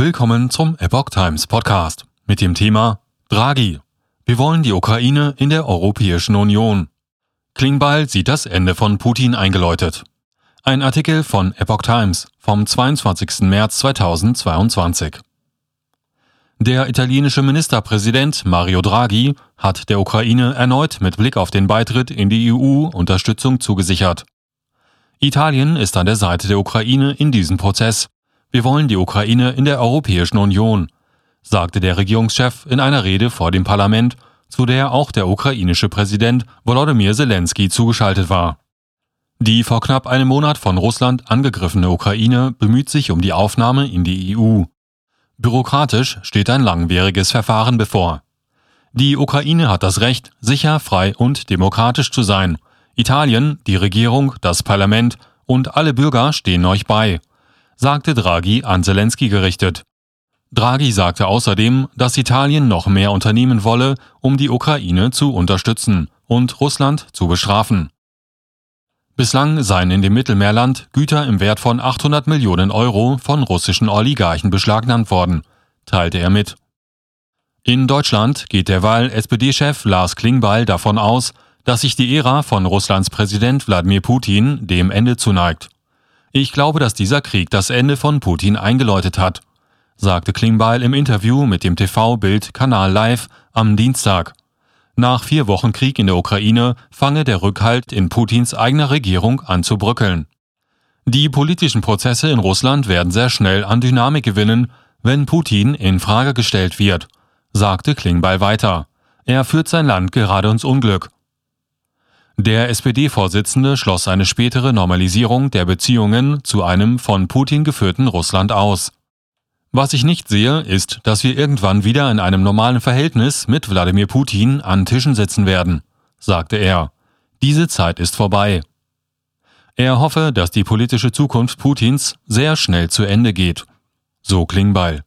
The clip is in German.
Willkommen zum Epoch Times Podcast mit dem Thema Draghi. Wir wollen die Ukraine in der Europäischen Union. Klingbeil sieht das Ende von Putin eingeläutet. Ein Artikel von Epoch Times vom 22. März 2022. Der italienische Ministerpräsident Mario Draghi hat der Ukraine erneut mit Blick auf den Beitritt in die EU Unterstützung zugesichert. Italien ist an der Seite der Ukraine in diesem Prozess wir wollen die Ukraine in der Europäischen Union, sagte der Regierungschef in einer Rede vor dem Parlament, zu der auch der ukrainische Präsident Volodymyr Zelensky zugeschaltet war. Die vor knapp einem Monat von Russland angegriffene Ukraine bemüht sich um die Aufnahme in die EU. Bürokratisch steht ein langwieriges Verfahren bevor. Die Ukraine hat das Recht, sicher, frei und demokratisch zu sein. Italien, die Regierung, das Parlament und alle Bürger stehen euch bei, sagte Draghi an Zelensky gerichtet. Draghi sagte außerdem, dass Italien noch mehr unternehmen wolle, um die Ukraine zu unterstützen und Russland zu bestrafen. Bislang seien in dem Mittelmeerland Güter im Wert von 800 Millionen Euro von russischen Oligarchen beschlagnahmt worden, teilte er mit. In Deutschland geht derweil SPD-Chef Lars Klingbeil davon aus, dass sich die Ära von Russlands Präsident Wladimir Putin dem Ende zuneigt. Ich glaube, dass dieser Krieg das Ende von Putin eingeläutet hat, sagte Klingbeil im Interview mit dem TV-Bild-Kanal Live am Dienstag. Nach vier Wochen Krieg in der Ukraine fange der Rückhalt in Putins eigener Regierung an zu bröckeln. Die politischen Prozesse in Russland werden sehr schnell an Dynamik gewinnen, wenn Putin in Frage gestellt wird, sagte Klingbeil weiter. Er führt sein Land gerade ins Unglück. Der SPD-Vorsitzende schloss eine spätere Normalisierung der Beziehungen zu einem von Putin geführten Russland aus. Was ich nicht sehe, ist, dass wir irgendwann wieder in einem normalen Verhältnis mit Wladimir Putin an Tischen sitzen werden, sagte er. Diese Zeit ist vorbei. Er hoffe, dass die politische Zukunft Putins sehr schnell zu Ende geht. So Klingbeil.